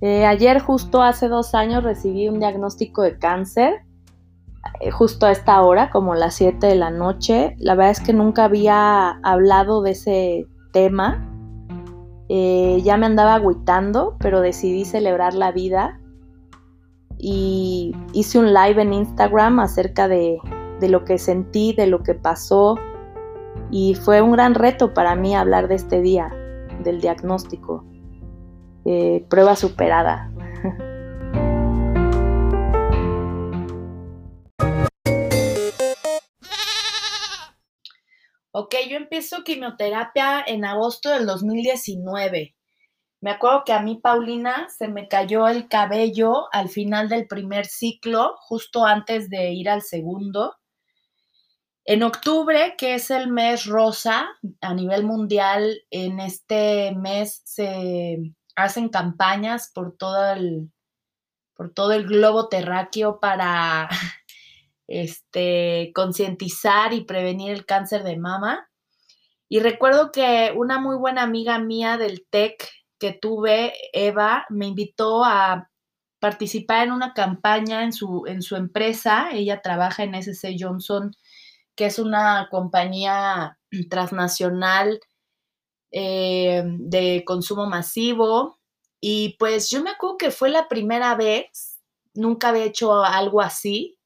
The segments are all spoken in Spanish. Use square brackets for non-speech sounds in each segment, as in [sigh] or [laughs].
Eh, ayer, justo hace dos años, recibí un diagnóstico de cáncer, eh, justo a esta hora, como las 7 de la noche. La verdad es que nunca había hablado de ese tema. Eh, ya me andaba agüitando, pero decidí celebrar la vida y hice un live en Instagram acerca de, de lo que sentí, de lo que pasó y fue un gran reto para mí hablar de este día, del diagnóstico. Eh, prueba superada. Ok, yo empiezo quimioterapia en agosto del 2019. Me acuerdo que a mí, Paulina, se me cayó el cabello al final del primer ciclo, justo antes de ir al segundo. En octubre, que es el mes rosa a nivel mundial, en este mes se hacen campañas por todo el, por todo el globo terráqueo para [laughs] este, concientizar y prevenir el cáncer de mama. Y recuerdo que una muy buena amiga mía del TEC que tuve, Eva, me invitó a participar en una campaña en su, en su empresa. Ella trabaja en SC Johnson, que es una compañía [clears throat] transnacional eh, de consumo masivo. Y pues yo me acuerdo que fue la primera vez, nunca había hecho algo así.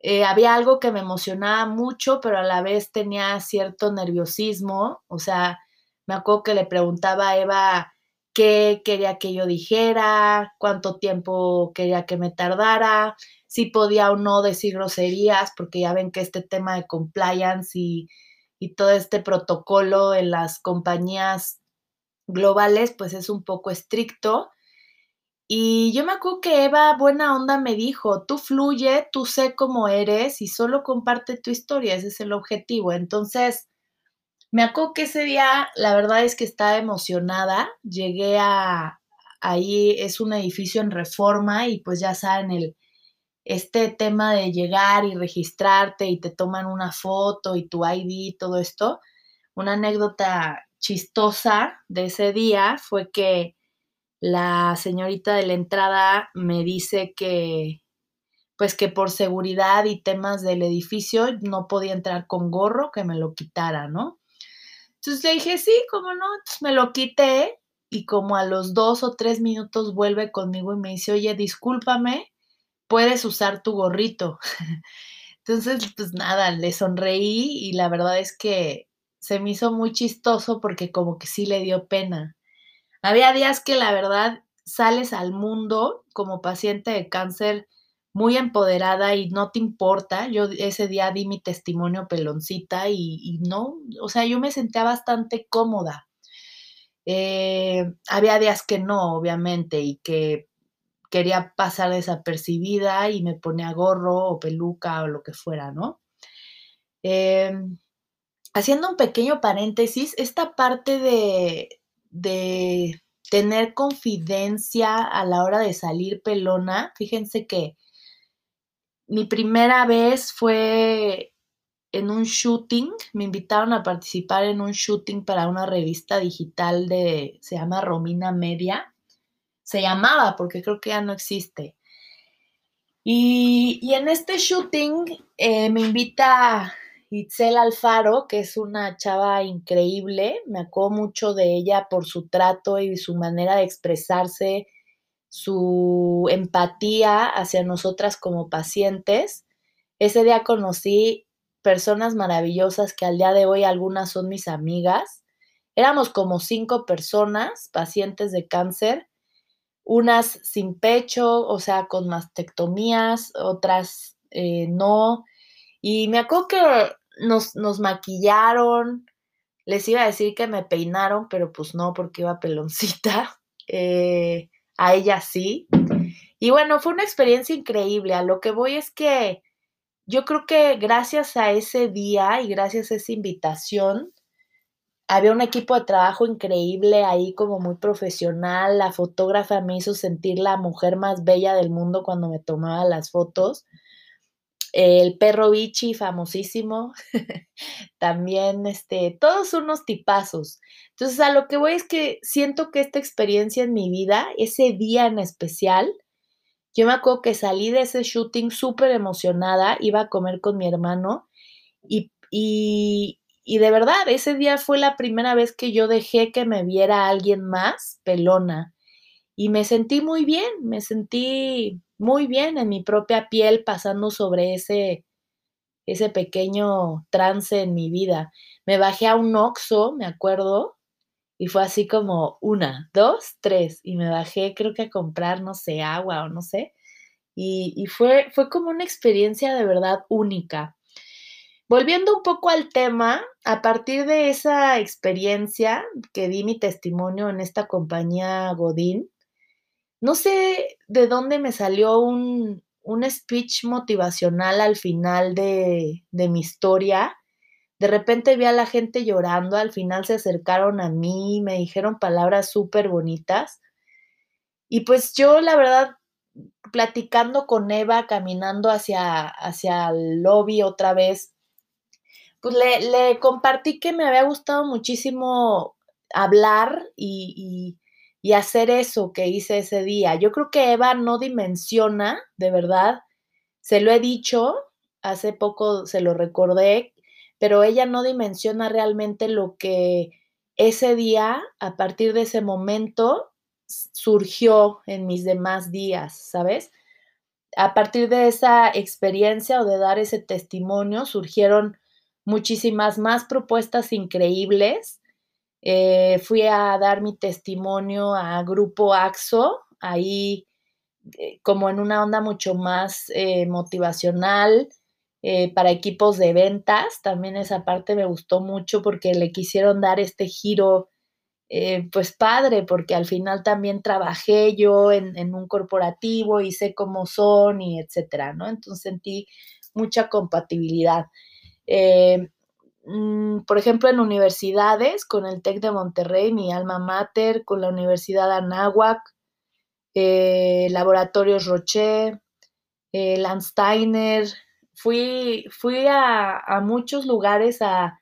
Eh, había algo que me emocionaba mucho, pero a la vez tenía cierto nerviosismo. O sea, me acuerdo que le preguntaba a Eva qué quería que yo dijera, cuánto tiempo quería que me tardara, si podía o no decir groserías, porque ya ven que este tema de compliance y y todo este protocolo en las compañías globales, pues es un poco estricto. Y yo me acuerdo que Eva, buena onda, me dijo, tú fluye, tú sé cómo eres y solo comparte tu historia, ese es el objetivo. Entonces, me acuerdo que ese día, la verdad es que estaba emocionada, llegué a, ahí es un edificio en reforma y pues ya saben, el, este tema de llegar y registrarte y te toman una foto y tu ID todo esto, una anécdota chistosa de ese día fue que la señorita de la entrada me dice que pues que por seguridad y temas del edificio no podía entrar con gorro, que me lo quitara, ¿no? Entonces le dije, sí, cómo no, Entonces me lo quité y como a los dos o tres minutos vuelve conmigo y me dice, oye, discúlpame, puedes usar tu gorrito. [laughs] Entonces, pues nada, le sonreí y la verdad es que se me hizo muy chistoso porque como que sí le dio pena. Había días que la verdad sales al mundo como paciente de cáncer muy empoderada y no te importa. Yo ese día di mi testimonio peloncita y, no, o sea, yo me sentía bastante cómoda. Eh, había días que no, obviamente, y que quería pasar desapercibida y me ponía gorro o peluca o lo que fuera, ¿no? Em, haciendo un pequeño paréntesis, esta parte de, de tener confidencia a la hora de salir pelona, fíjense que mi primera vez fue en un shooting, me invitaron a participar en un shooting para una revista digital de, se llama Romina Media, se llamaba, porque creo que ya no existe. Y, en este shooting eh, me invita Itzel Alfaro, que es una chava increíble, me acuerdo mucho de ella por su trato y su manera de expresarse, su empatía hacia nosotras como pacientes. Ese día conocí personas maravillosas que al día de hoy algunas son mis amigas. Éramos como cinco personas, pacientes de cáncer, unas sin pecho, o sea, con mastectomías, otras eh, no. Y me acuerdo que nos, nos, maquillaron, les iba a decir que me peinaron, pero pues no, porque iba peloncita. [laughs] Eh, a ella sí. Y bueno, fue una experiencia increíble. A lo que voy es que yo creo que gracias a ese día y gracias a esa invitación, había un equipo de trabajo increíble ahí, como muy profesional. La fotógrafa me hizo sentir la mujer más bella del mundo cuando me tomaba las fotos. el perro bichi, famosísimo, [laughs] también, este, todos unos tipazos. Entonces, a lo que voy es que siento que esta experiencia en mi vida, ese día en especial, yo me acuerdo que salí de ese shooting súper emocionada, iba a comer con mi hermano y, y, y de verdad, ese día fue la primera vez que yo dejé que me viera alguien más pelona. Y me sentí muy bien, me sentí muy bien en mi propia piel pasando sobre ese, ese pequeño trance en mi vida. Me bajé a un oxo, me acuerdo, y fue así como una, dos, tres, y me bajé creo que a comprar, no sé, agua o no sé. Y, y fue, fue como una experiencia de verdad única. Volviendo un poco al tema, a partir de esa experiencia que di mi testimonio en esta compañía Godín, no sé de dónde me salió un, speech motivacional al final de, de mi historia. De repente vi a la gente llorando, al final se acercaron a mí, me dijeron palabras súper bonitas. Y pues yo, la verdad, platicando con Eva, caminando hacia, hacia el lobby otra vez, pues le, compartí que me había gustado muchísimo hablar y, y, hacer eso que hice ese día. Yo creo que Eva no dimensiona, de verdad, se lo he dicho, hace poco se lo recordé, pero ella no dimensiona realmente lo que ese día, a partir de ese momento, surgió en mis demás días, ¿sabes? A partir de esa experiencia o de dar ese testimonio, surgieron muchísimas más propuestas increíbles. Eh, fui a dar mi testimonio a Grupo AXO, ahí eh, como en una onda mucho más eh, motivacional para equipos de ventas. También esa parte me gustó mucho porque le quisieron dar este giro, pues padre, porque al final también trabajé yo en, en, un corporativo y sé cómo son y etcétera, ¿no? Entonces sentí mucha compatibilidad. Eh, mm, por ejemplo, en universidades, con el TEC de Monterrey, mi alma mater, con la Universidad Anáhuac, eh, Laboratorios Rocher, eh, Landsteiner. Fui, fui a, muchos lugares a,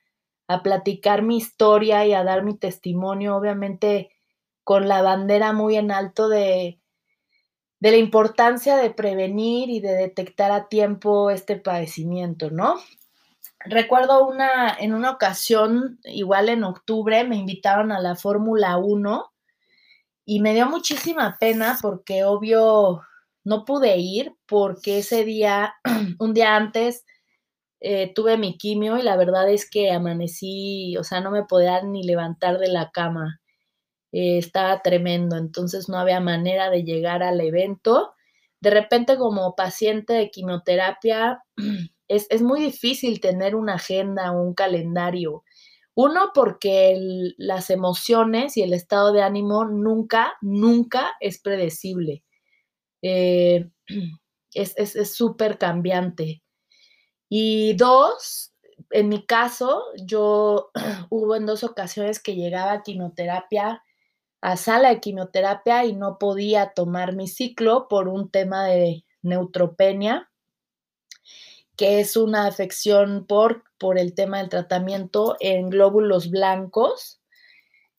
platicar mi historia y a dar mi testimonio, obviamente con la bandera muy en alto de la importancia de prevenir y de detectar a tiempo este padecimiento, ¿no? Recuerdo una, en una ocasión, igual en octubre, me invitaron a la Fórmula 1 y me dio muchísima pena porque obvio no pude ir porque ese día, [clears throat] un día antes, eh, tuve mi quimio y la verdad es que amanecí, o sea, no me podía ni levantar de la cama. Eh, estaba tremendo, entonces no había manera de llegar al evento. De repente como paciente de quimioterapia, [clears throat] es, muy difícil tener una agenda un calendario. Uno, porque las emociones y el estado de ánimo nunca, nunca es predecible. Eh, [clears throat] es súper cambiante. Y dos, en mi caso, yo [clears throat] hubo en dos ocasiones que llegaba a quimioterapia, a sala de quimioterapia y no podía tomar mi ciclo por un tema de neutropenia que es una afección por, por el tema del tratamiento en glóbulos blancos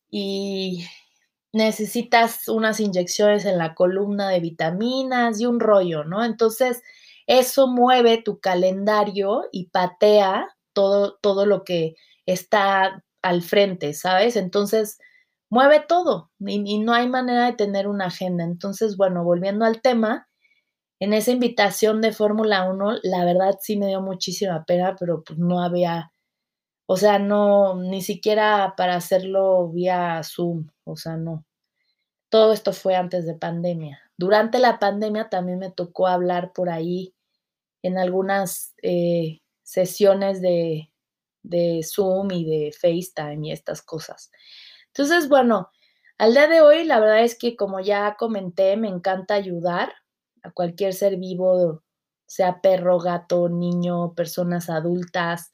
y necesitas unas inyecciones en la columna de vitaminas y un rollo, ¿no? Entonces, eso mueve tu calendario y patea todo, todo lo que está al frente, ¿sabes? Entonces, mueve todo y, y no hay manera de tener una agenda. Entonces, bueno, volviendo al tema, en esa invitación de Fórmula 1, la verdad sí me dio muchísima pena, pero pues no había, o sea, no, ni siquiera para hacerlo vía Zoom, o sea, no. Todo esto fue antes de pandemia. Durante la pandemia también me tocó hablar por ahí en algunas eh, sesiones de, de Zoom y de FaceTime y estas cosas. Entonces, bueno, al día de hoy la verdad es que como ya comenté, me encanta ayudar a cualquier ser vivo, sea perro, gato, niño, personas adultas.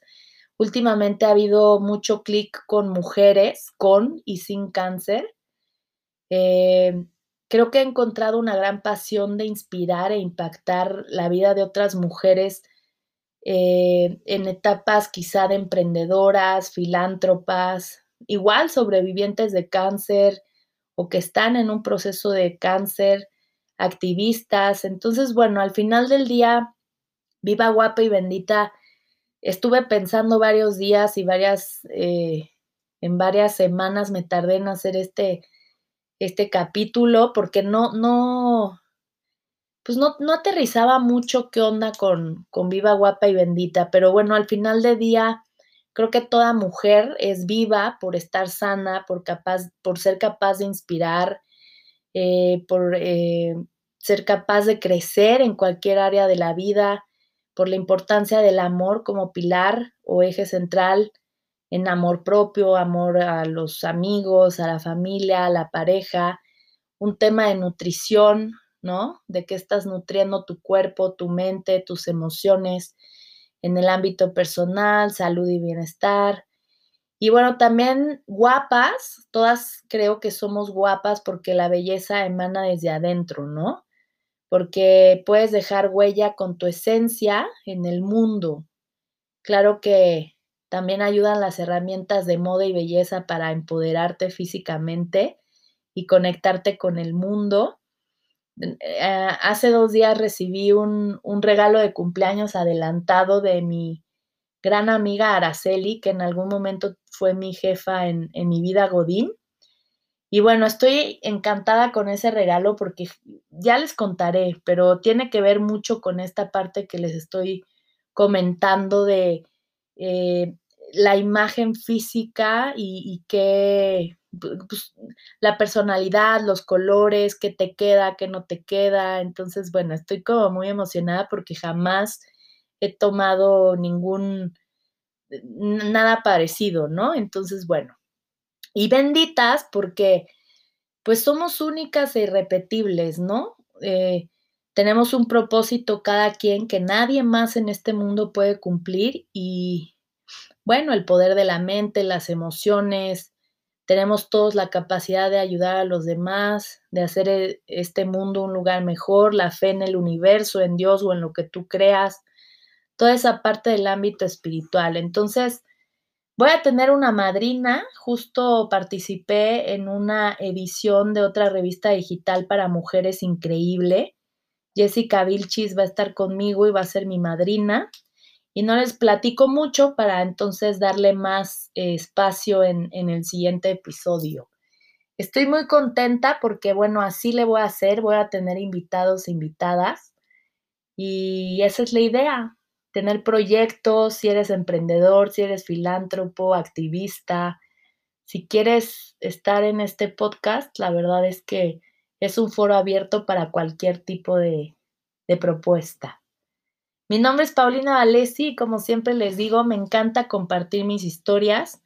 Últimamente ha habido mucho clic con mujeres con y sin cáncer. Eh, creo que he encontrado una gran pasión de inspirar e impactar la vida de otras mujeres eh, en etapas quizá de emprendedoras, filántropas, igual sobrevivientes de cáncer o que están en un proceso de cáncer, activistas. Entonces, bueno, al final del día, viva guapa y bendita, estuve pensando varios días y varias, eh, en varias semanas me tardé en hacer este, este capítulo porque no, no, pues no, no aterrizaba mucho qué onda con, con viva, guapa y bendita, pero bueno, al final del día creo que toda mujer es viva por estar sana, por, capaz, por ser capaz de inspirar, eh, por eh, ser capaz de crecer en cualquier área de la vida, por la importancia del amor como pilar o eje central en amor propio, amor a los amigos, a la familia, a la pareja, un tema de nutrición, ¿no? De qué estás nutriendo tu cuerpo, tu mente, tus emociones en el ámbito personal, salud y bienestar. Y bueno, también guapas, todas creo que somos guapas porque la belleza emana desde adentro, ¿no? Porque puedes dejar huella con tu esencia en el mundo. Claro que también ayudan las herramientas de moda y belleza para empoderarte físicamente y conectarte con el mundo. Eh, hace dos días recibí un, regalo de cumpleaños adelantado de mi gran amiga Araceli, que en algún momento fue mi jefa en, mi vida Godín. Y bueno, estoy encantada con ese regalo porque ya les contaré, pero tiene que ver mucho con esta parte que les estoy comentando de eh, la imagen física y, y qué pues, la personalidad, los colores, qué te queda, qué no te queda. Entonces, bueno, estoy como muy emocionada porque jamás he tomado ningún, nada parecido, ¿no? Entonces, bueno, y benditas porque pues somos únicas e irrepetibles, ¿no? Eh, tenemos un propósito cada quien que nadie más en este mundo puede cumplir y bueno, el poder de la mente, las emociones, tenemos todos la capacidad de ayudar a los demás, de hacer e, este mundo un lugar mejor, la fe en el universo, en Dios o en lo que tú creas, toda esa parte del ámbito espiritual. Entonces, voy a tener una madrina, justo participé en una edición de otra revista digital para mujeres increíble. Jessica Vilchis va a estar conmigo y va a ser mi madrina y no les platico mucho para entonces darle más eh, espacio en, en, el siguiente episodio. Estoy muy contenta porque, bueno, así le voy a hacer, voy a tener invitados e invitadas y esa es la idea, tener proyectos, si eres emprendedor, si eres filántropo, activista, si quieres estar en este podcast, la verdad es que es un foro abierto para cualquier tipo de, de propuesta. Mi nombre es Paulina Valesi y como siempre les digo, me encanta compartir mis historias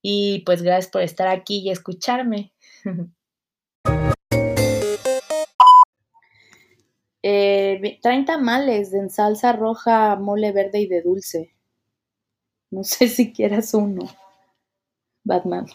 y pues gracias por estar aquí y escucharme. [laughs] eh, traen tamales en salsa roja, mole verde y de dulce. No sé si quieras uno. Batman.